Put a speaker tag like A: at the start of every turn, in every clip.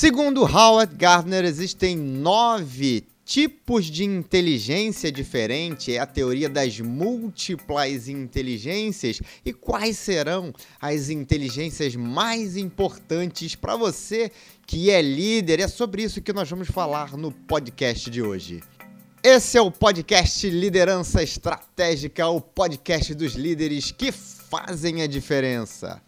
A: Segundo Howard Gardner, existem nove tipos de inteligência diferente, é a teoria das múltiplas inteligências e quais serão as inteligências mais importantes para você que é líder. É sobre isso que nós vamos falar no podcast de hoje. Esse é o podcast Liderança Estratégica, o podcast dos líderes que fazem a diferença.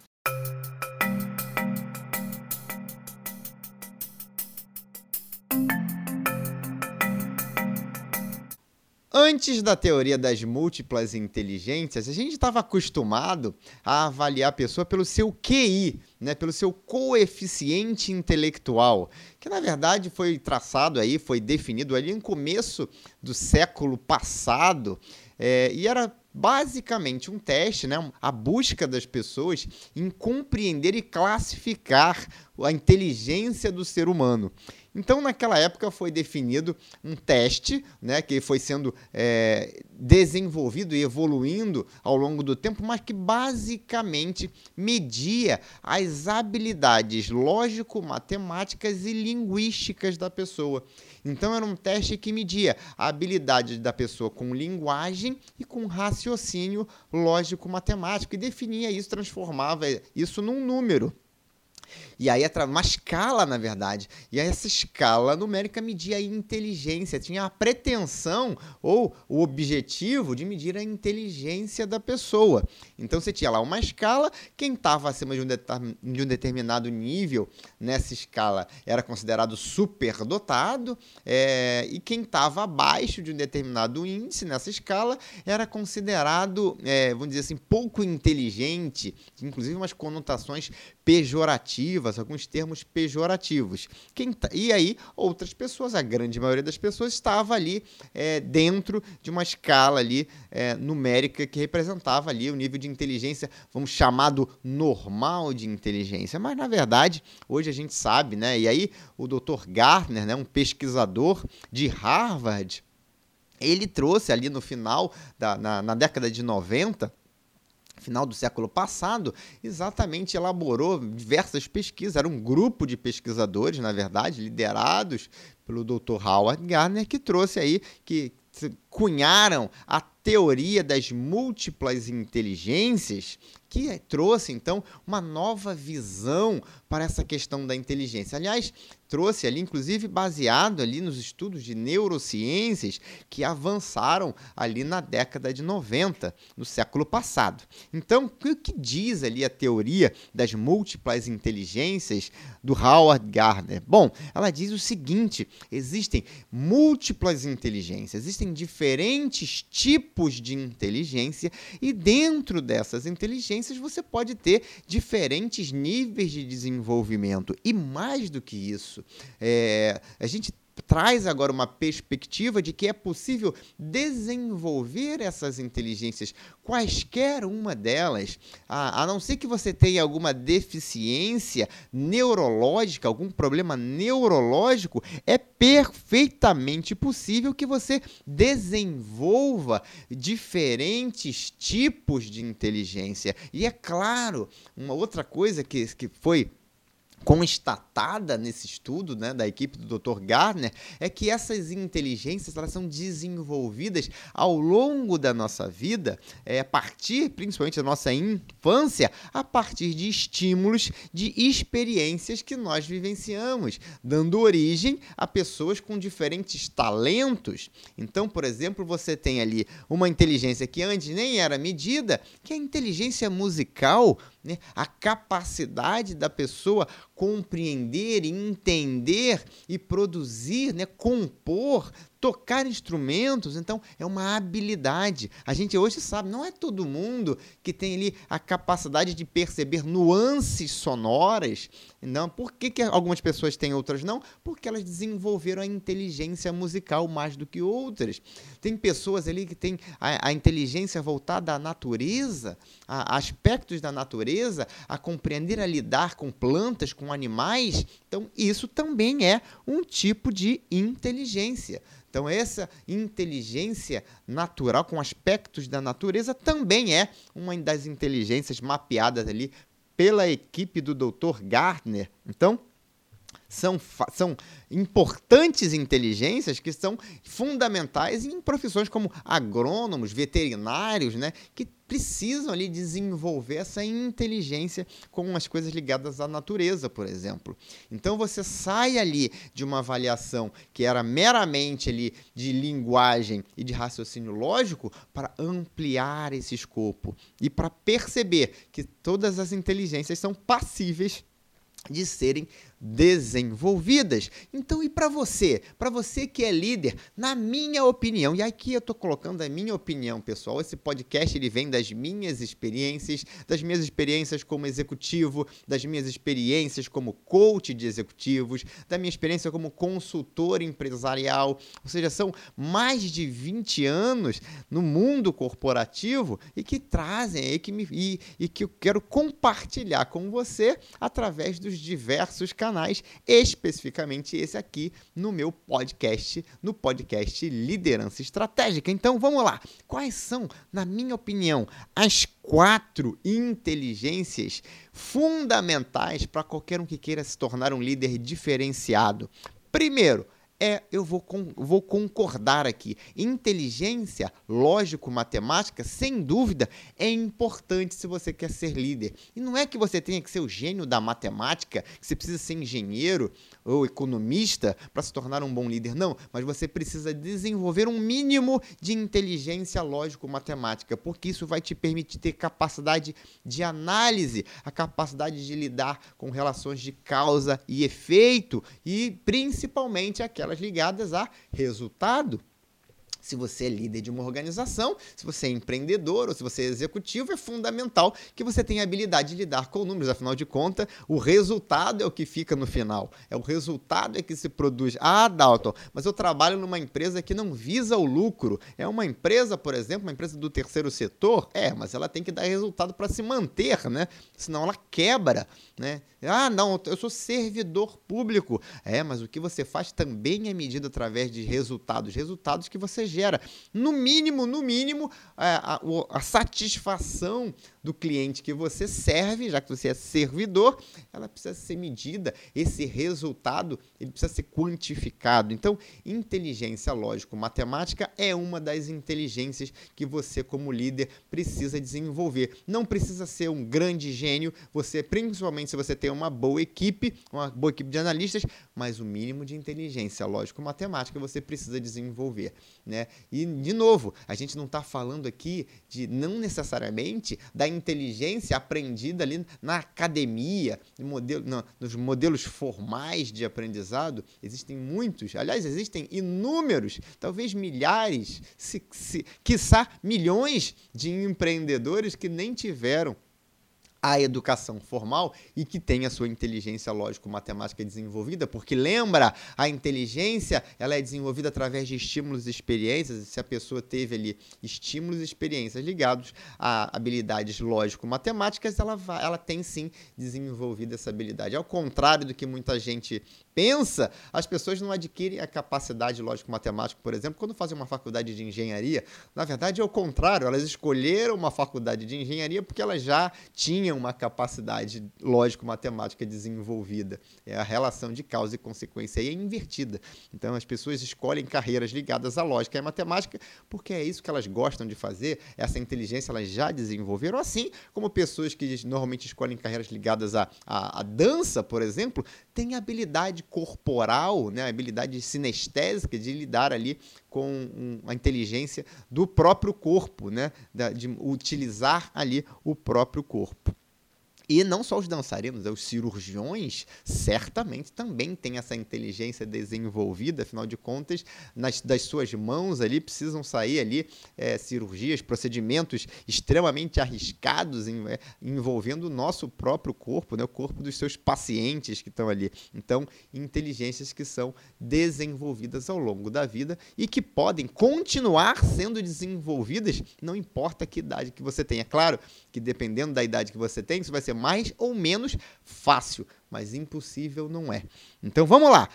A: Antes da teoria das múltiplas inteligências, a gente estava acostumado a avaliar a pessoa pelo seu QI, né, pelo seu coeficiente intelectual, que na verdade foi traçado aí, foi definido ali no começo do século passado, é, e era basicamente um teste, né, a busca das pessoas em compreender e classificar a inteligência do ser humano. Então, naquela época, foi definido um teste, né, que foi sendo é, desenvolvido e evoluindo ao longo do tempo, mas que basicamente media as habilidades lógico-matemáticas e linguísticas da pessoa. Então, era um teste que media a habilidade da pessoa com linguagem e com raciocínio lógico-matemático, e definia isso, transformava isso num número. E aí, uma escala, na verdade. E aí, essa escala numérica media a inteligência, tinha a pretensão ou o objetivo de medir a inteligência da pessoa. Então, você tinha lá uma escala, quem estava acima de um, de determinado nível nessa escala era considerado superdotado, é, e quem estava abaixo de um determinado índice nessa escala era considerado, é, vamos dizer assim, pouco inteligente, inclusive umas conotações pejorativas, alguns termos pejorativos. Tá, e aí, outras pessoas, a grande maioria das pessoas, estava ali é, dentro de uma escala ali é, numérica que representava ali o nível de inteligência, vamos chamar do normal de inteligência. Mas, na verdade, hoje a gente sabe, né? E aí, o Dr. Gartner, né, um pesquisador de Harvard, ele trouxe ali no final, da, na, na década de 90, final do século passado, exatamente elaborou diversas pesquisas. Era um grupo de pesquisadores, na verdade, liderados pelo Dr. Howard Gardner, que trouxe aí, que cunharam a teoria das múltiplas inteligências, que trouxe então uma nova visão para essa questão da inteligência. Aliás, trouxe ali, inclusive baseado ali nos estudos de neurociências que avançaram ali na década de 90, no século passado. Então, o que diz ali a teoria das múltiplas inteligências do Howard Gardner? Bom, ela diz o seguinte: existem múltiplas inteligências, existem diferentes tipos de inteligência e dentro dessas inteligências você pode ter diferentes níveis de desenvolvimento. E mais do que isso, é, a gente traz agora uma perspectiva de que é possível desenvolver essas inteligências, quaisquer uma delas, a, a não ser que você tenha alguma deficiência neurológica, algum problema neurológico, é perfeitamente possível que você desenvolva diferentes tipos de inteligência. E é claro, uma outra coisa que, que foi constatada nesse estudo né, da equipe do Dr. Gardner é que essas inteligências elas são desenvolvidas ao longo da nossa vida, é, a partir principalmente da nossa infância, a partir de estímulos, de experiências que nós vivenciamos, dando origem a pessoas com diferentes talentos. Então, por exemplo, você tem ali uma inteligência que antes nem era medida, que é a inteligência musical, né? a capacidade da pessoa compreender, entender e produzir, né? compor tocar instrumentos, então é uma habilidade. A gente hoje sabe, não é todo mundo que tem ali a capacidade de perceber nuances sonoras. Não, por que, que algumas pessoas têm outras não? Porque elas desenvolveram a inteligência musical mais do que outras. Tem pessoas ali que têm a, a inteligência voltada à natureza, a, a aspectos da natureza, a compreender, a lidar com plantas, com animais. Então, isso também é um tipo de inteligência. Então, essa inteligência natural, com aspectos da natureza, também é uma das inteligências mapeadas ali pela equipe do Dr. Gardner. Então, são, são importantes inteligências que são fundamentais em profissões como agrônomos, veterinários, né, que precisam ali desenvolver essa inteligência com as coisas ligadas à natureza, por exemplo. Então você sai ali de uma avaliação que era meramente ali de linguagem e de raciocínio lógico para ampliar esse escopo e para perceber que todas as inteligências são passíveis de serem desenvolvidas. Então, e para você? Para você que é líder, na minha opinião, e aqui eu estou colocando a minha opinião, pessoal, esse podcast ele vem das minhas experiências, das minhas experiências como executivo, das minhas experiências como coach de executivos, da minha experiência como consultor empresarial, ou seja, são mais de 20 anos no mundo corporativo e que trazem e que, me, e, e que eu quero compartilhar com você através dos diversos canais especificamente esse aqui no meu podcast, no podcast Liderança Estratégica. Então vamos lá. Quais são, na minha opinião, as quatro inteligências fundamentais para qualquer um que queira se tornar um líder diferenciado? Primeiro, é, eu vou, vou concordar aqui. Inteligência lógico-matemática, sem dúvida, é importante se você quer ser líder. E não é que você tenha que ser o gênio da matemática, que você precisa ser engenheiro ou economista para se tornar um bom líder. Não, mas você precisa desenvolver um mínimo de inteligência lógico-matemática, porque isso vai te permitir ter capacidade de análise, a capacidade de lidar com relações de causa e efeito e principalmente aquelas ligadas a resultado. Se você é líder de uma organização, se você é empreendedor ou se você é executivo, é fundamental que você tenha habilidade de lidar com números. Afinal de contas, o resultado é o que fica no final. É o resultado é que se produz. Ah, Dalton, mas eu trabalho numa empresa que não visa o lucro. É uma empresa, por exemplo, uma empresa do terceiro setor? É, mas ela tem que dar resultado para se manter, né? Senão ela quebra, né? Ah, não, eu sou servidor público. É, mas o que você faz também é medido através de resultados, resultados que você gera. No mínimo, no mínimo, a, é, a, a satisfação do cliente que você serve, já que você é servidor, ela precisa ser medida. Esse resultado ele precisa ser quantificado. Então, inteligência lógico-matemática é uma das inteligências que você, como líder, precisa desenvolver. Não precisa ser um grande gênio, você, principalmente se você tem uma boa equipe, uma boa equipe de analistas, mas o mínimo de inteligência lógico-matemática você precisa desenvolver. Né? E, de novo, a gente não está falando aqui de não necessariamente da inteligência aprendida ali na academia, modelo, no, nos modelos formais de aprendizado, existem muitos, aliás, existem inúmeros, talvez milhares, se, se, quiçá milhões de empreendedores que nem tiveram a educação formal e que tem a sua inteligência lógico-matemática desenvolvida, porque lembra, a inteligência ela é desenvolvida através de estímulos e experiências, e se a pessoa teve ali estímulos e experiências ligados a habilidades lógico-matemáticas, ela, ela tem sim desenvolvido essa habilidade. Ao contrário do que muita gente pensa, as pessoas não adquirem a capacidade lógico-matemática, por exemplo, quando fazem uma faculdade de engenharia. Na verdade, é o contrário, elas escolheram uma faculdade de engenharia porque elas já tinham uma capacidade lógico-matemática desenvolvida. É a relação de causa e consequência é invertida. Então, as pessoas escolhem carreiras ligadas à lógica e à matemática porque é isso que elas gostam de fazer, essa inteligência elas já desenvolveram, assim como pessoas que normalmente escolhem carreiras ligadas à, à, à dança, por exemplo, têm habilidade corporal, né, habilidade sinestésica de lidar ali com a inteligência do próprio corpo, né, de utilizar ali o próprio corpo. E não só os dançarinos, os cirurgiões certamente também têm essa inteligência desenvolvida, afinal de contas, nas, das suas mãos ali precisam sair ali é, cirurgias, procedimentos extremamente arriscados em, é, envolvendo o nosso próprio corpo, né, o corpo dos seus pacientes que estão ali. Então, inteligências que são desenvolvidas ao longo da vida e que podem continuar sendo desenvolvidas, não importa que idade que você tenha. É claro que dependendo da idade que você tem, isso vai ser ser mais ou menos fácil, mas impossível não é. Então vamos lá.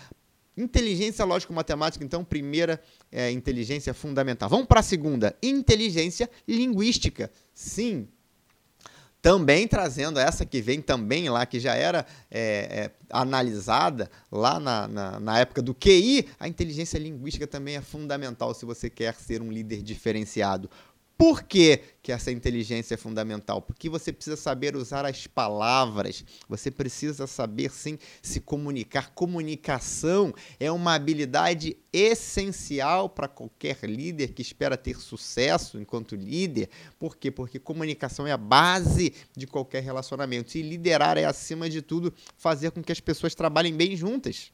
A: Inteligência lógico-matemática, então, primeira é, inteligência fundamental. Vamos para a segunda, inteligência linguística. Sim, também trazendo essa que vem também lá, que já era é, é, analisada lá na, na, na, época do QI, a inteligência linguística também é fundamental se você quer ser um líder diferenciado. Por que, que essa inteligência é fundamental? Porque você precisa saber usar as palavras, você precisa saber sim se comunicar. Comunicação é uma habilidade essencial para qualquer líder que espera ter sucesso enquanto líder. Por quê? Porque comunicação é a base de qualquer relacionamento. E liderar é, acima de tudo, fazer com que as pessoas trabalhem bem juntas.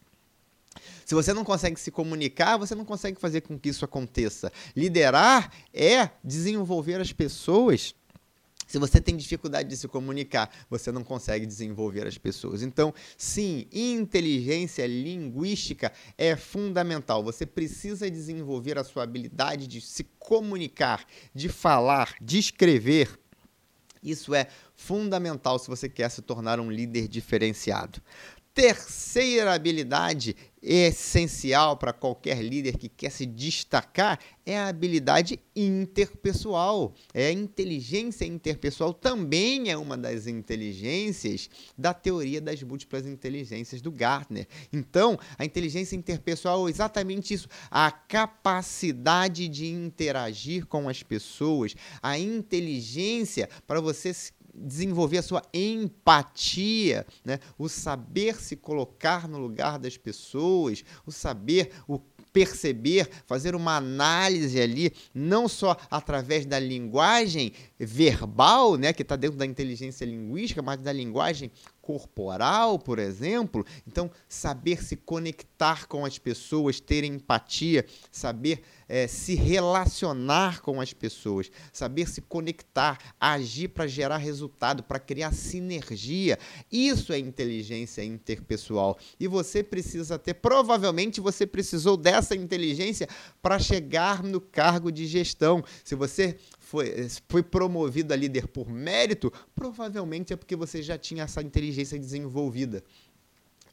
A: Se você não consegue se comunicar, você não consegue fazer com que isso aconteça. Liderar é desenvolver as pessoas. Se você tem dificuldade de se comunicar, você não consegue desenvolver as pessoas. Então, sim, inteligência linguística é fundamental. Você precisa desenvolver a sua habilidade de se comunicar, de falar, de escrever. Isso é fundamental se você quer se tornar um líder diferenciado. Terceira habilidade essencial para qualquer líder que quer se destacar é a habilidade interpessoal. É a inteligência interpessoal também é uma das inteligências da teoria das múltiplas inteligências do Gartner. Então, a inteligência interpessoal é exatamente isso, a capacidade de interagir com as pessoas, a inteligência para você desenvolver a sua empatia, né? o saber se colocar no lugar das pessoas, o saber o perceber, fazer uma análise ali, não só através da linguagem verbal, né, que está dentro da inteligência linguística, mas da linguagem corporal, por exemplo. Então, saber se conectar com as pessoas, ter empatia, saber é, se relacionar com as pessoas, saber se conectar, agir para gerar resultado, para criar sinergia. Isso é inteligência interpessoal. E você precisa ter, provavelmente você precisou dessa inteligência para chegar no cargo de gestão. Se você foi, foi promovido a líder por mérito, provavelmente é porque você já tinha essa inteligência desenvolvida.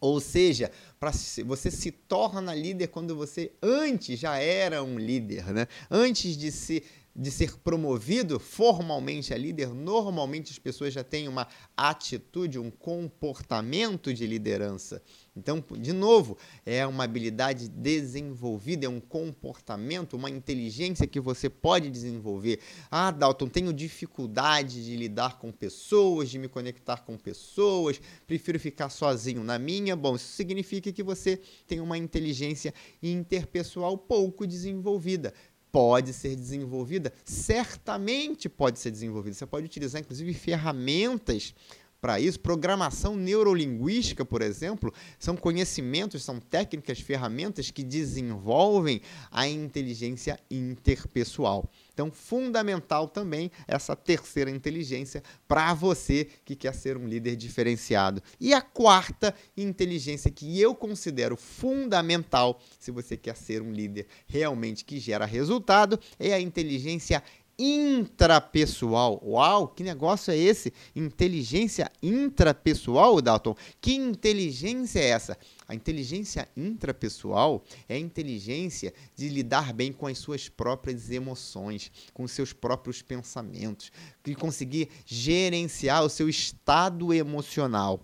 A: Ou seja, para você se torna líder quando você antes já era um líder, né? Antes de se de ser promovido formalmente a líder, normalmente as pessoas já têm uma atitude, um comportamento de liderança. Então, de novo, é uma habilidade desenvolvida, é um comportamento, uma inteligência que você pode desenvolver. Ah, Dalton, tenho dificuldade de lidar com pessoas, de me conectar com pessoas, prefiro ficar sozinho na minha. Bom, isso significa que você tem uma inteligência interpessoal pouco desenvolvida pode ser desenvolvida? Certamente pode ser desenvolvida. Você pode utilizar, inclusive, ferramentas para isso. Programação neurolinguística, por exemplo, são conhecimentos, são técnicas, ferramentas que desenvolvem a inteligência interpessoal. Então, fundamental também essa terceira inteligência para você que quer ser um líder diferenciado. E a quarta inteligência que eu considero fundamental se você quer ser um líder realmente que gera resultado é a inteligência intrapessoal. Uau, que negócio é esse? Inteligência intrapessoal, Dalton? Que inteligência é essa? A inteligência intrapessoal é a inteligência de lidar bem com as suas próprias emoções, com os seus próprios pensamentos, de conseguir gerenciar o seu estado emocional.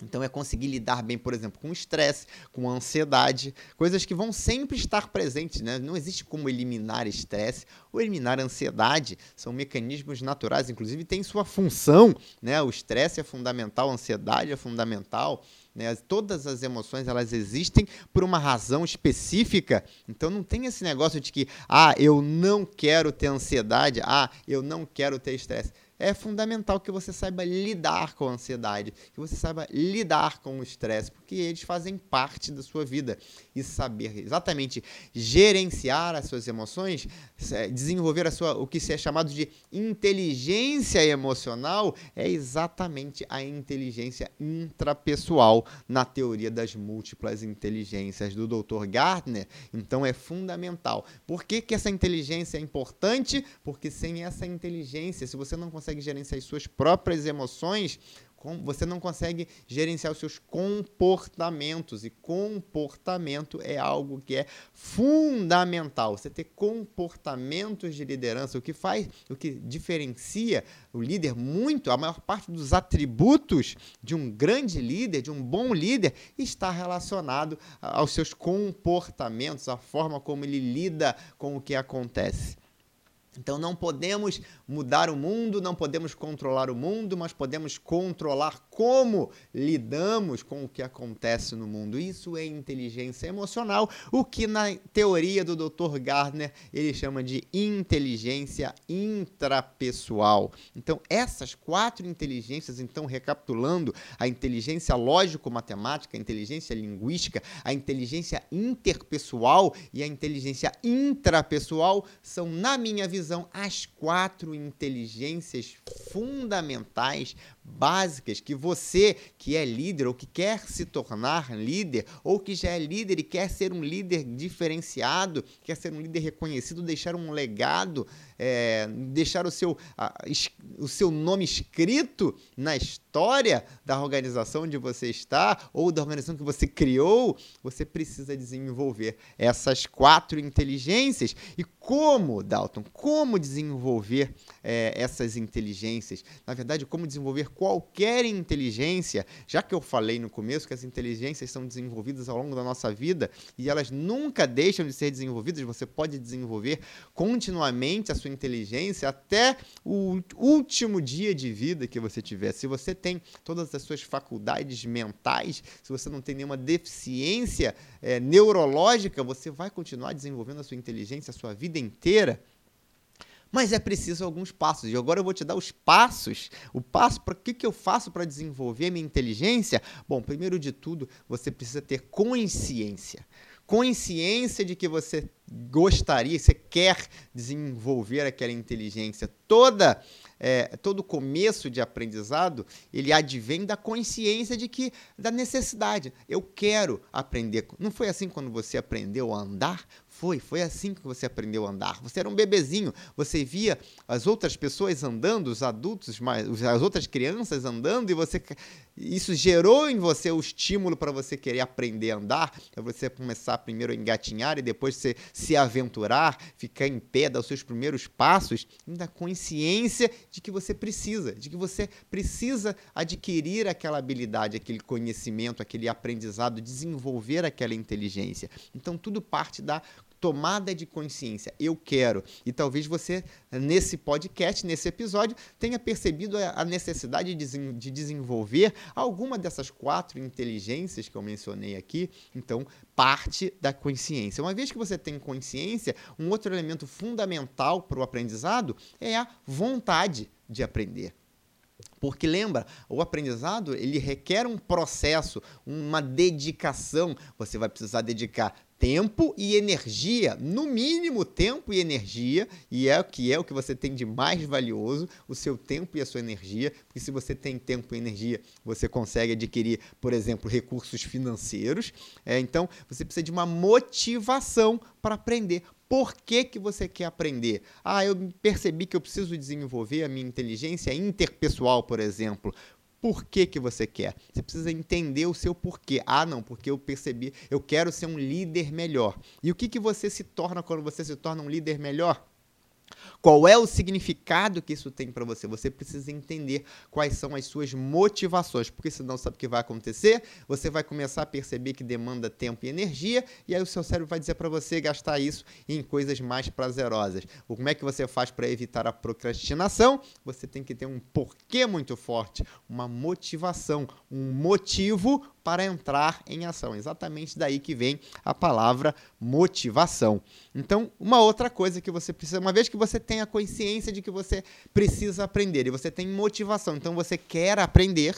A: Então é conseguir lidar bem, por exemplo, com estresse, com ansiedade, coisas que vão sempre estar presentes, né? Não existe como eliminar estresse ou eliminar ansiedade, são mecanismos naturais, inclusive tem sua função, né? O estresse é fundamental, a ansiedade é fundamental, né? Todas as emoções elas existem por uma razão específica. Então não tem esse negócio de que ah, eu não quero ter ansiedade, ah, eu não quero ter estresse é fundamental que você saiba lidar com a ansiedade, que você saiba lidar com o estresse, porque eles fazem parte da sua vida. E saber exatamente gerenciar as suas emoções, desenvolver a sua, o que é chamado de inteligência emocional, é exatamente a inteligência intrapessoal na teoria das múltiplas inteligências do Dr. Gardner. Então é fundamental. Por que, que essa inteligência é importante? Porque sem essa inteligência, se você não consegue consegue gerenciar as suas próprias emoções, você não consegue gerenciar os seus comportamentos. E comportamento é algo que é fundamental. Você ter comportamentos de liderança, o que faz, o que diferencia o líder muito, a maior parte dos atributos de um grande líder, de um bom líder, está relacionado aos seus comportamentos, à forma como ele lida com o que acontece. Então não podemos mudar o mundo, não podemos controlar o mundo, mas podemos controlar como lidamos com o que acontece no mundo. Isso é inteligência emocional, o que na teoria do Dr. Gardner ele chama de inteligência intrapessoal. Então essas quatro inteligências, então recapitulando, a inteligência lógico-matemática, a inteligência linguística, a inteligência interpessoal e a inteligência intrapessoal são na minha visão as quatro inteligências fundamentais, básicas, que você que é líder ou que quer se tornar líder, ou que já é líder e quer ser um líder diferenciado, quer ser um líder reconhecido, deixar um legado, é, deixar o seu, a, o seu nome escrito na história da organização onde você está ou da organização que você criou, você precisa desenvolver essas quatro inteligências. E como, Dalton, como desenvolver é, essas inteligências? Na verdade, como desenvolver qualquer inteligência, já que eu falei no começo que as inteligências são desenvolvidas ao longo da nossa vida e elas nunca deixam de ser desenvolvidas, você pode desenvolver continuamente a sua inteligência até o último dia de vida que você tiver. Se você tem todas as suas faculdades mentais, se você não tem nenhuma deficiência é, neurológica, você vai continuar desenvolvendo a sua inteligência a sua vida inteira. Mas é preciso alguns passos. E agora eu vou te dar os passos. O passo para o que, que eu faço para desenvolver minha inteligência? Bom, primeiro de tudo, você precisa ter consciência consciência de que você gostaria, você quer desenvolver aquela inteligência. Toda, é, todo começo de aprendizado, ele advém da consciência de que, da necessidade. Eu quero aprender. Não foi assim quando você aprendeu a andar? Foi, foi assim que você aprendeu a andar. Você era um bebezinho, você via as outras pessoas andando, os adultos, as outras crianças andando, e você isso gerou em você o estímulo para você querer aprender a andar, para você começar primeiro a engatinhar e depois você se aventurar, ficar em pé, dar os seus primeiros passos, ainda consciência de que você precisa, de que você precisa adquirir aquela habilidade, aquele conhecimento, aquele aprendizado, desenvolver aquela inteligência. Então tudo parte da tomada de consciência. Eu quero. E talvez você, nesse podcast, nesse episódio, tenha percebido a necessidade de desenvolver alguma dessas quatro inteligências que eu mencionei aqui. Então, parte da consciência. Uma vez que você tem consciência, um outro elemento fundamental para o aprendizado é a vontade de aprender. Porque lembra, o aprendizado ele requer um processo, uma dedicação. Você vai precisar dedicar tempo e energia, no mínimo tempo e energia, e é o que é o que você tem de mais valioso, o seu tempo e a sua energia, porque se você tem tempo e energia, você consegue adquirir, por exemplo, recursos financeiros. É, então, você precisa de uma motivação para aprender. Por que, que você quer aprender? Ah, eu percebi que eu preciso desenvolver a minha inteligência interpessoal, por exemplo por que, que você quer. Você precisa entender o seu porquê. Ah, não, porque eu percebi, eu quero ser um líder melhor. E o que, que você se torna quando você se torna um líder melhor? Qual é o significado que isso tem para você? Você precisa entender quais são as suas motivações, porque senão sabe o que vai acontecer? Você vai começar a perceber que demanda tempo e energia, e aí o seu cérebro vai dizer para você gastar isso em coisas mais prazerosas. Como é que você faz para evitar a procrastinação? Você tem que ter um porquê muito forte, uma motivação, um motivo para entrar em ação. Exatamente daí que vem a palavra motivação. Então, uma outra coisa que você precisa, uma vez que você tem a consciência de que você precisa aprender e você tem motivação, então você quer aprender,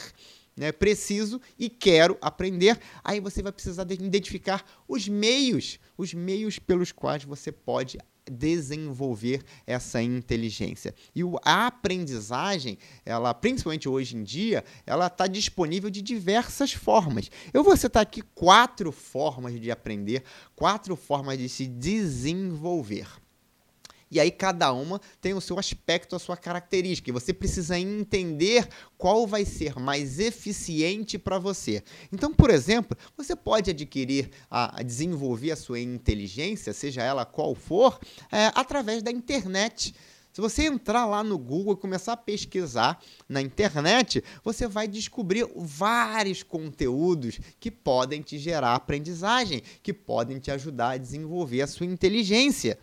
A: né, preciso e quero aprender, aí você vai precisar identificar os meios, os meios pelos quais você pode desenvolver essa inteligência. E a aprendizagem, ela, principalmente hoje em dia, ela está disponível de diversas formas. Eu vou citar aqui quatro formas de aprender, quatro formas de se desenvolver. E aí cada uma tem o seu aspecto, a sua característica. E você precisa entender qual vai ser mais eficiente para você. Então, por exemplo, você pode adquirir, a, a, desenvolver a sua inteligência, seja ela qual for, é, através da internet. Se você entrar lá no Google e começar a pesquisar na internet, você vai descobrir vários conteúdos que podem te gerar aprendizagem, que podem te ajudar a desenvolver a sua inteligência.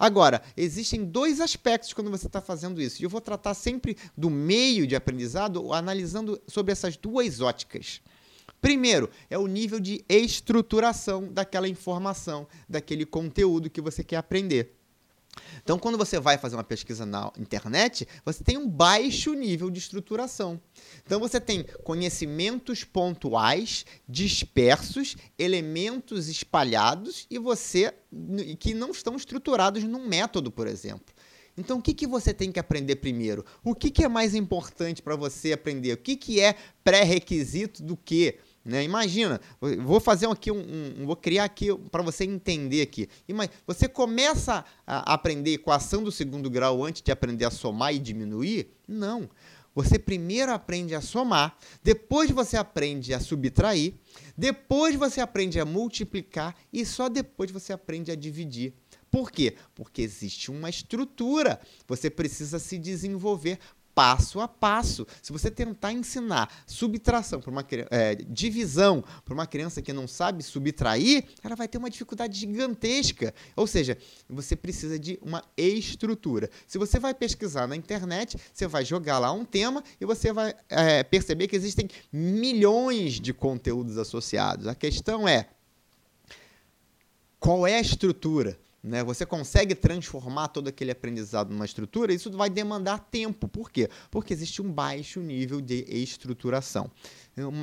A: Agora, existem dois aspectos quando você está fazendo isso. E eu vou tratar sempre do meio de aprendizado, analisando sobre essas duas óticas. Primeiro, é o nível de estruturação daquela informação, daquele conteúdo que você quer aprender. Então, quando você vai fazer uma pesquisa na internet, você tem um baixo nível de estruturação. Então, você tem conhecimentos pontuais, dispersos, elementos espalhados e você que não estão estruturados num método, por exemplo. Então, o que, que você tem que aprender primeiro? O que, que é mais importante para você aprender? O que, que é pré-requisito do que? Né? Imagina, vou fazer aqui um, um vou criar aqui para você entender aqui. Você começa a aprender equação do segundo grau antes de aprender a somar e diminuir? Não. Você primeiro aprende a somar, depois você aprende a subtrair, depois você aprende a multiplicar e só depois você aprende a dividir. Por quê? Porque existe uma estrutura. Você precisa se desenvolver passo a passo. Se você tentar ensinar subtração para uma é, divisão para uma criança que não sabe subtrair, ela vai ter uma dificuldade gigantesca. Ou seja, você precisa de uma estrutura. Se você vai pesquisar na internet, você vai jogar lá um tema e você vai é, perceber que existem milhões de conteúdos associados. A questão é qual é a estrutura? Né? Você consegue transformar todo aquele aprendizado numa estrutura, isso vai demandar tempo. Por quê? Porque existe um baixo nível de estruturação.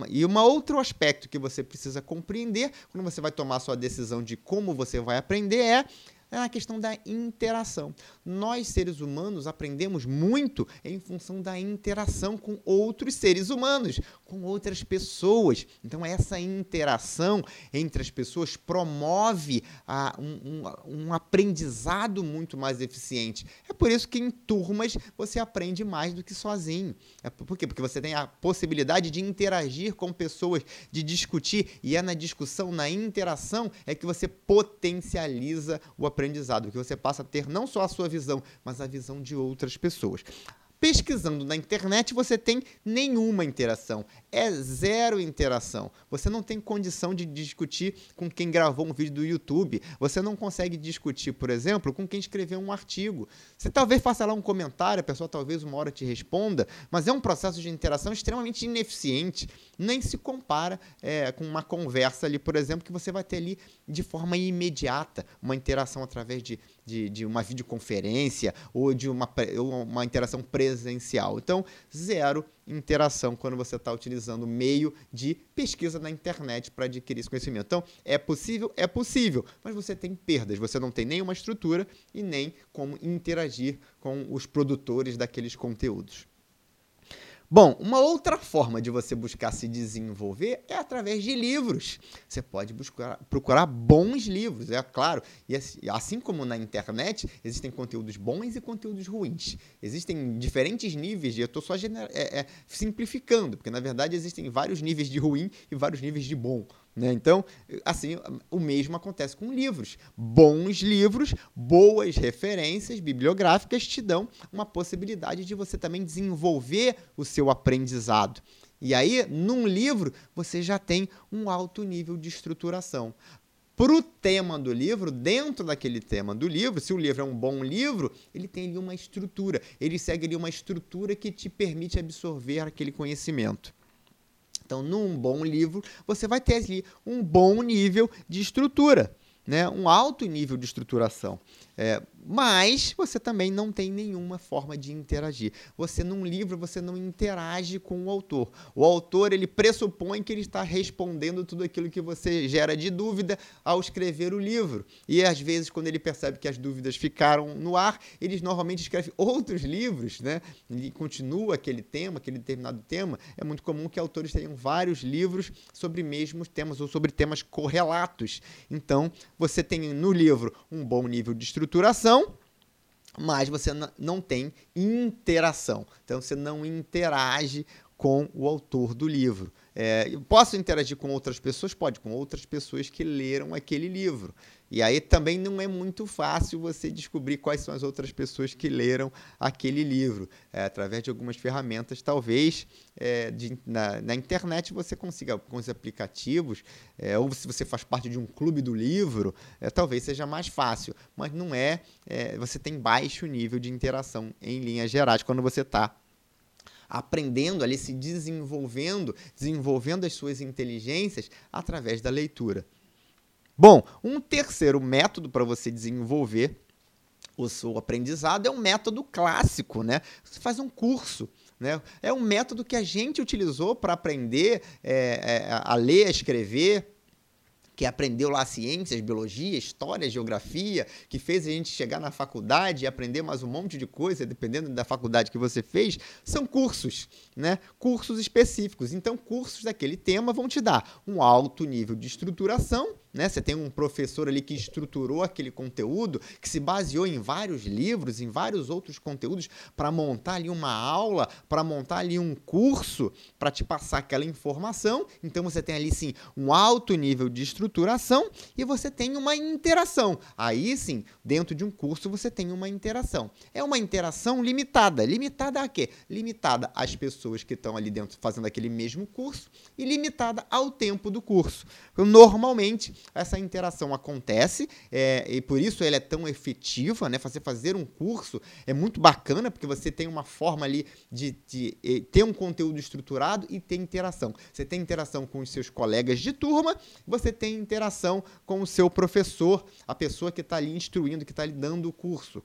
A: E um outro aspecto que você precisa compreender quando você vai tomar sua decisão de como você vai aprender é é a questão da interação. Nós, seres humanos, aprendemos muito em função da interação com outros seres humanos, com outras pessoas. Então, essa interação entre as pessoas promove a, um, um, um aprendizado muito mais eficiente. É por isso que em turmas você aprende mais do que sozinho. É por quê? Porque você tem a possibilidade de interagir com pessoas, de discutir, e é na discussão, na interação, é que você potencializa o aprendizado aprendizado, que você passa a ter não só a sua visão, mas a visão de outras pessoas. Pesquisando na internet, você tem nenhuma interação. É zero interação. Você não tem condição de discutir com quem gravou um vídeo do YouTube. Você não consegue discutir, por exemplo, com quem escreveu um artigo. Você talvez faça lá um comentário, a pessoa talvez uma hora te responda, mas é um processo de interação extremamente ineficiente. Nem se compara é, com uma conversa ali, por exemplo, que você vai ter ali de forma imediata, uma interação através de, de, de uma videoconferência ou de uma, uma interação presencial. Então, zero interação quando você está utilizando o meio de pesquisa na internet para adquirir esse conhecimento. Então, é possível? É possível, mas você tem perdas, você não tem nenhuma estrutura e nem como interagir com os produtores daqueles conteúdos. Bom, uma outra forma de você buscar se desenvolver é através de livros. Você pode buscar, procurar bons livros, é claro. E assim, como na internet, existem conteúdos bons e conteúdos ruins. Existem diferentes níveis, e eu estou só é, é, simplificando, porque na verdade existem vários níveis de ruim e vários níveis de bom. Né? Então, assim, o mesmo acontece com livros. Bons livros, boas referências bibliográficas te dão uma possibilidade de você também desenvolver o seu aprendizado. E aí, num livro, você já tem um alto nível de estruturação. Para o tema do livro, dentro daquele tema do livro, se o livro é um bom livro, ele tem ali uma estrutura. Ele segue ali uma estrutura que te permite absorver aquele conhecimento. Então, num bom livro, você vai ter ali um bom nível de estrutura, né? um alto nível de estruturação. É, mas você também não tem nenhuma forma de interagir. Você num livro você não interage com o autor. O autor ele pressupõe que ele está respondendo tudo aquilo que você gera de dúvida ao escrever o livro. E às vezes quando ele percebe que as dúvidas ficaram no ar, ele normalmente escreve outros livros, né? E continua aquele tema, aquele determinado tema. É muito comum que autores tenham vários livros sobre mesmos temas ou sobre temas correlatos. Então, você tem no livro um bom nível de estruturação mas você não tem interação. Então você não interage com o autor do livro. É, posso interagir com outras pessoas? Pode, com outras pessoas que leram aquele livro. E aí também não é muito fácil você descobrir quais são as outras pessoas que leram aquele livro. É, através de algumas ferramentas, talvez é, de, na, na, internet você consiga, alguns aplicativos, é, ou se você faz parte de um clube do livro, é, talvez seja mais fácil. Mas não é, é, você tem baixo nível de interação em linhas gerais quando você está aprendendo ali, se desenvolvendo, desenvolvendo as suas inteligências através da leitura. Bom, um terceiro método para você desenvolver o seu aprendizado é um método clássico, né? Você faz um curso. Né? É um método que a gente utilizou para aprender é, é, a ler, a escrever, que aprendeu lá ciências, biologia, história, geografia, que fez a gente chegar na faculdade e aprender mais um monte de coisa, dependendo da faculdade que você fez, são cursos, né? Cursos específicos. Então, cursos daquele tema vão te dar um alto nível de estruturação né? Você tem um professor ali que estruturou aquele conteúdo, que se baseou em vários livros, em vários outros conteúdos para montar ali uma aula, para montar ali um curso, para te passar aquela informação. Então você tem ali sim um alto nível de estruturação e você tem uma interação. Aí sim, dentro de um curso você tem uma interação. É uma interação limitada. Limitada a quê? Limitada às pessoas que estão ali dentro fazendo aquele mesmo curso e limitada ao tempo do curso. Normalmente essa interação acontece é, e por isso ela é tão efetiva, né? Fazer fazer um curso é muito bacana porque você tem uma forma ali de, de, de ter um conteúdo estruturado e ter interação. Você tem interação com os seus colegas de turma, você tem interação com o seu professor, a pessoa que está ali instruindo, que está lhe dando o curso.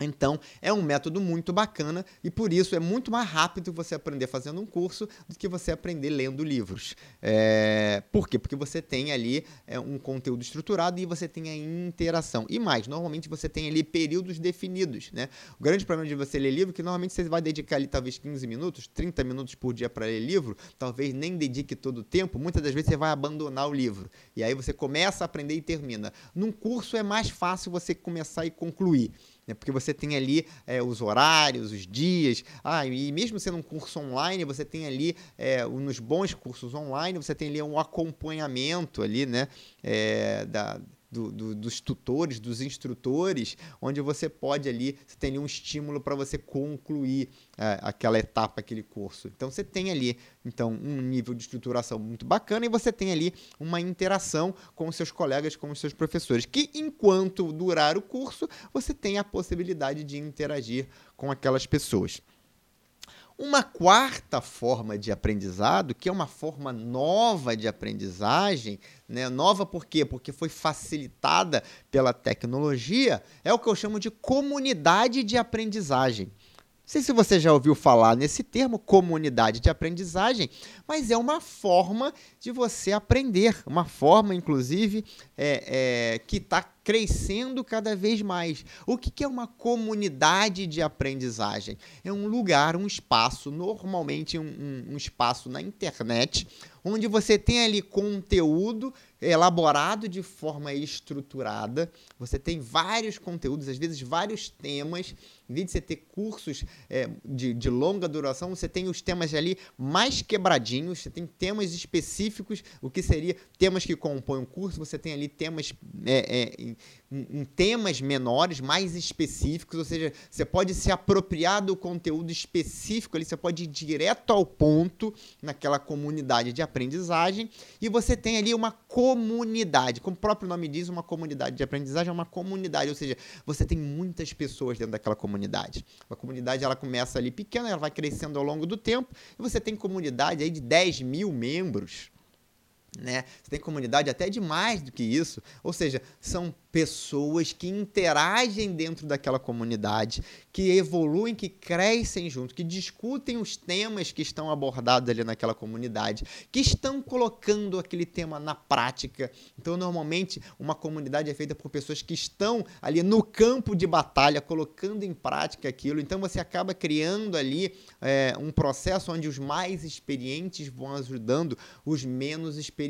A: Então, é um método muito bacana e por isso é muito mais rápido você aprender fazendo um curso do que você aprender lendo livros. É... Por quê? Porque você tem ali é, um conteúdo estruturado e você tem a interação. E mais, normalmente você tem ali períodos definidos, né? O grande problema de você ler livro é que normalmente você vai dedicar ali talvez 15 minutos, 30 minutos por dia para ler livro, talvez nem dedique todo o tempo, muitas das vezes você vai abandonar o livro. E aí você começa a aprender e termina. Num curso é mais fácil você começar e concluir né? porque você tem ali é, os horários, os dias, ah, e mesmo sendo um curso online, você tem ali, é, nos bons cursos online, você tem ali um acompanhamento ali, né, é, da, do, do, dos tutores, dos instrutores, onde você pode ali, você tem ali um estímulo para você concluir é, aquela etapa, aquele curso. Então você tem ali então um nível de estruturação muito bacana e você tem ali uma interação com os seus colegas, com os seus professores, que enquanto durar o curso, você tem a possibilidade de interagir com aquelas pessoas. Uma quarta forma de aprendizado, que é uma forma nova de aprendizagem, né? nova por quê? Porque foi facilitada pela tecnologia, é o que eu chamo de comunidade de aprendizagem. Não sei se você já ouviu falar nesse termo, comunidade de aprendizagem, mas é uma forma de você aprender, uma forma, inclusive, é, é, que está crescendo cada vez mais. O que é uma comunidade de aprendizagem? É um lugar, um espaço, normalmente um, um, espaço na internet, onde você tem ali conteúdo elaborado de forma estruturada. Você tem vários conteúdos, às vezes vários temas. Em vez de você ter cursos é, de, de longa duração, você tem os temas ali mais quebradinhos, você tem temas específicos, o que seria temas que compõem o curso, você tem ali temas é, é, em, em, temas menores, mais específicos, ou seja, você pode se apropriar do conteúdo específico ali, você pode ir direto ao ponto naquela comunidade de aprendizagem e você tem ali uma comunidade, como o próprio nome diz, uma comunidade de aprendizagem é uma comunidade, ou seja, você tem muitas pessoas dentro daquela comunidade. A comunidade ela começa ali pequena, ela vai crescendo ao longo do tempo e você tem comunidade aí de 10 mil membros né? Você tem comunidade até de mais do que isso. Ou seja, são pessoas que interagem dentro daquela comunidade, que evoluem, que crescem junto, que discutem os temas que estão abordados ali naquela comunidade, que estão colocando aquele tema na prática. Então, normalmente, uma comunidade é feita por pessoas que estão ali no campo de batalha, colocando em prática aquilo. Então, você acaba criando ali é, um processo onde os mais experientes vão ajudando os menos experientes.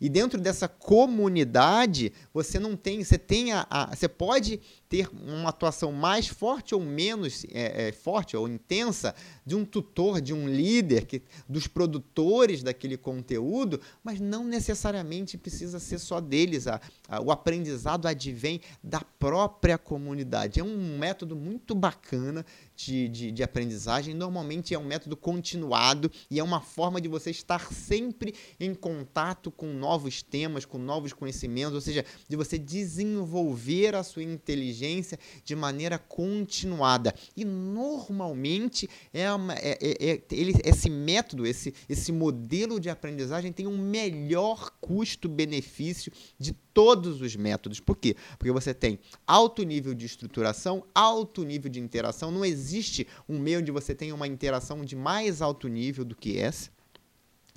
A: E dentro dessa comunidade, você não tem tem, você tem a, a, você pode ter uma atuação mais forte ou menos é, é, forte ou intensa de um tutor, de um líder, que, dos produtores daquele conteúdo, mas não necessariamente precisa ser só deles. A, a, o aprendizado advém da própria comunidade. É um método muito bacana de, de, de, aprendizagem. Normalmente é um método continuado e é uma forma de você estar sempre em contato com novos temas, com novos conhecimentos, ou seja, de você desenvolver a sua inteligência de maneira continuada. E normalmente é, uma, é, é, é ele, esse método, esse, esse modelo de aprendizagem tem um melhor custo-benefício de todos os métodos. Por quê? Porque você tem alto nível de estruturação, alto nível de interação. Não existe um meio onde você tem uma interação de mais alto nível do que essa.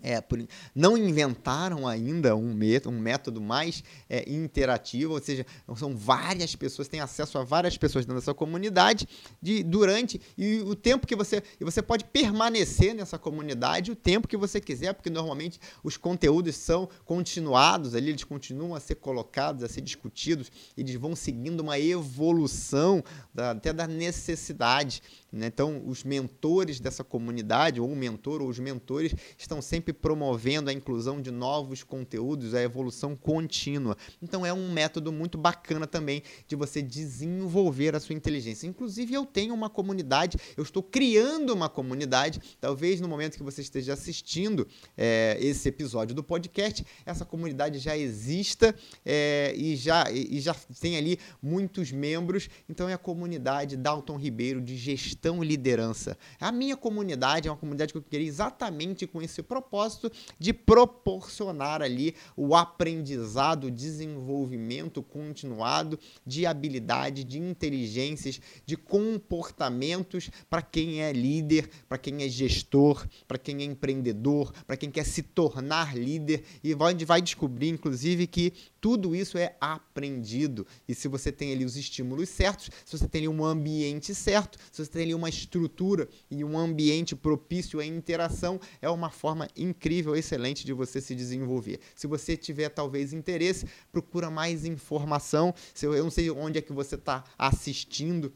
A: É, por, não inventaram ainda um método, um método mais é, interativo, ou seja, são várias pessoas, têm acesso a várias pessoas dentro dessa comunidade de, durante e o tempo que você. E você pode permanecer nessa comunidade o tempo que você quiser, porque normalmente os conteúdos são continuados ali, eles continuam a ser colocados, a ser discutidos, eles vão seguindo uma evolução da, até da necessidade. Né? Então, os mentores dessa comunidade, ou o mentor ou os mentores, estão sempre promovendo a inclusão de novos conteúdos, a evolução contínua. Então, é um método muito bacana também de você desenvolver a sua inteligência. Inclusive, eu tenho uma comunidade, eu estou criando uma comunidade, talvez no momento que você esteja assistindo é, esse episódio do podcast, essa comunidade já exista é, e, já, e já tem ali muitos membros. Então, é a comunidade Dalton Ribeiro de gestão gestão e liderança. A minha comunidade é uma comunidade que eu queria exatamente com esse propósito de proporcionar ali o aprendizado, o desenvolvimento continuado de habilidade, de inteligências, de comportamentos para quem é líder, para quem é gestor, para quem é empreendedor, para quem quer se tornar líder e vai, vai descobrir, inclusive, que tudo isso é aprendido. E se você tem ali os estímulos certos, se você tem ali um ambiente certo, se você tem ali uma estrutura e um ambiente propício à interação, é uma forma incrível, excelente de você se desenvolver. Se você tiver talvez interesse, procura mais informação. Eu não sei onde é que você está assistindo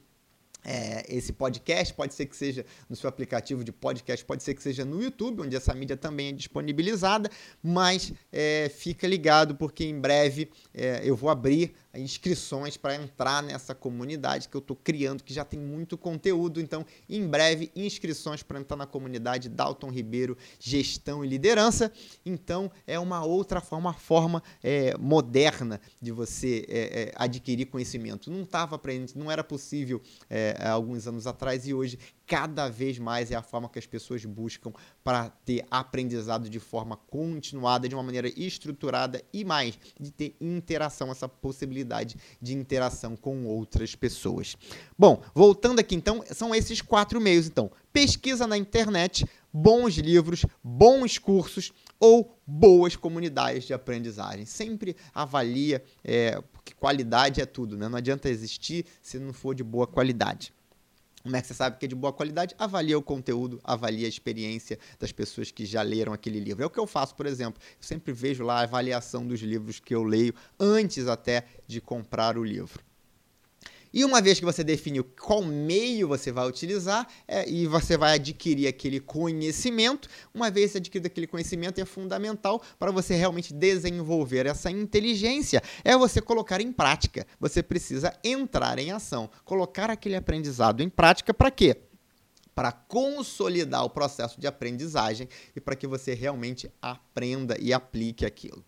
A: é, esse podcast, pode ser que seja no seu aplicativo de podcast, pode ser que seja no YouTube, onde essa mídia também é disponibilizada, mas é, fica ligado porque em breve é, eu vou abrir inscrições para entrar nessa comunidade que eu estou criando, que já tem muito conteúdo. Então, em breve, inscrições para entrar na comunidade Dalton Ribeiro Gestão e Liderança. Então, é uma outra forma, uma forma é, moderna de você é, é, adquirir conhecimento. Não estava não era possível é, alguns anos atrás e hoje cada vez mais é a forma que as pessoas buscam para ter aprendizado de forma continuada, de uma maneira estruturada e mais, de ter interação, essa possibilidade de interação com outras pessoas. Bom, voltando aqui então, são esses quatro meios então: pesquisa na internet, bons livros, bons cursos ou boas comunidades de aprendizagem. Sempre avalia, é, porque qualidade é tudo, né? Não adianta existir se não for de boa qualidade. Como é que você sabe que é de boa qualidade? Avalia o conteúdo, avalia a experiência das pessoas que já leram aquele livro. É o que eu faço, por exemplo. Eu sempre vejo lá a avaliação dos livros que eu leio antes até de comprar o livro. E uma vez que você define qual meio você vai utilizar é, e você vai adquirir aquele conhecimento, uma vez adquirido aquele conhecimento, é fundamental para você realmente desenvolver essa inteligência, é você colocar em prática. Você precisa entrar em ação, colocar aquele aprendizado em prática para quê? para consolidar o processo de aprendizagem e para que você realmente aprenda e aplique aquilo.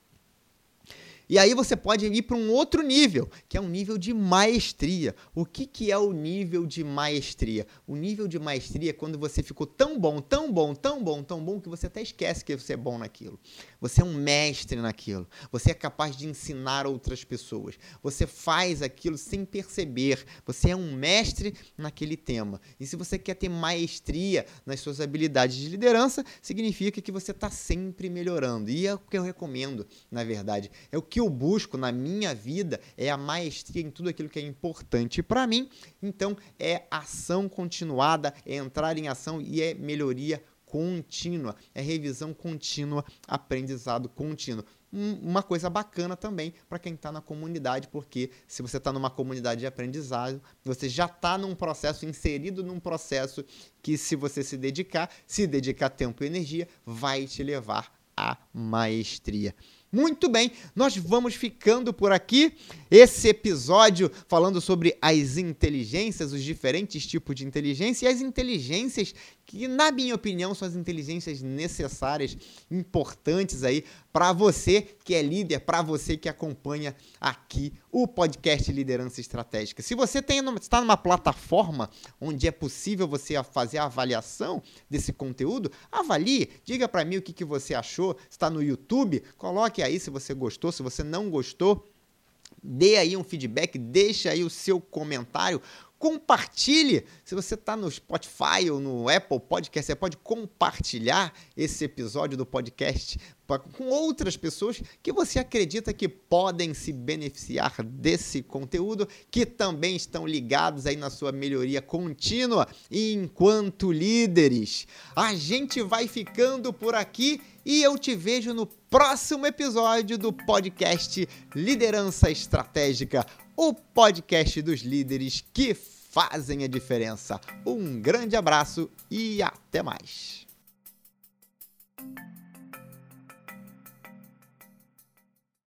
A: E aí você pode ir para um outro nível, que é um nível de maestria. O que, que é o nível de maestria? O nível de maestria é quando você ficou tão bom, tão bom, tão bom, tão bom, que você até esquece que você é bom naquilo. Você é um mestre naquilo. Você é capaz de ensinar outras pessoas. Você faz aquilo sem perceber. Você é um mestre naquele tema. E se você quer ter maestria nas suas habilidades de liderança, significa que você está sempre melhorando. E é o que eu recomendo, na verdade. É o que que eu busco na minha vida é a maestria em tudo aquilo que é importante para mim. Então, é ação continuada, é entrar em ação e é melhoria contínua, é revisão contínua, aprendizado contínuo. uma coisa bacana também para quem está na comunidade, porque se você está numa comunidade de aprendizado, você já está num processo, inserido num processo que, se você se dedicar, se dedicar tempo e energia, vai te levar à maestria. Muito bem, nós vamos ficando por aqui. Esse episódio falando sobre as inteligências, os diferentes tipos de inteligência e as inteligências que, na minha opinião, são as inteligências necessárias, importantes aí para você que é líder, para você que acompanha aqui o podcast Liderança Estratégica. Se você está numa plataforma onde é possível você fazer a avaliação desse conteúdo, avalie, diga para mim o que, que você achou. Está no YouTube, coloque aí se você gostou, se você não gostou. Dê aí um feedback, deixa aí o seu comentário, compartilhe. Se você está no Spotify ou no Apple Podcast, você pode compartilhar esse episódio do podcast com outras pessoas que você acredita que podem se beneficiar desse conteúdo, que também estão ligados aí na sua melhoria contínua enquanto líderes. A gente vai ficando por aqui e eu te vejo no próximo episódio do podcast Liderança Estratégica, o podcast dos líderes que fazem a diferença. Um grande abraço e até mais.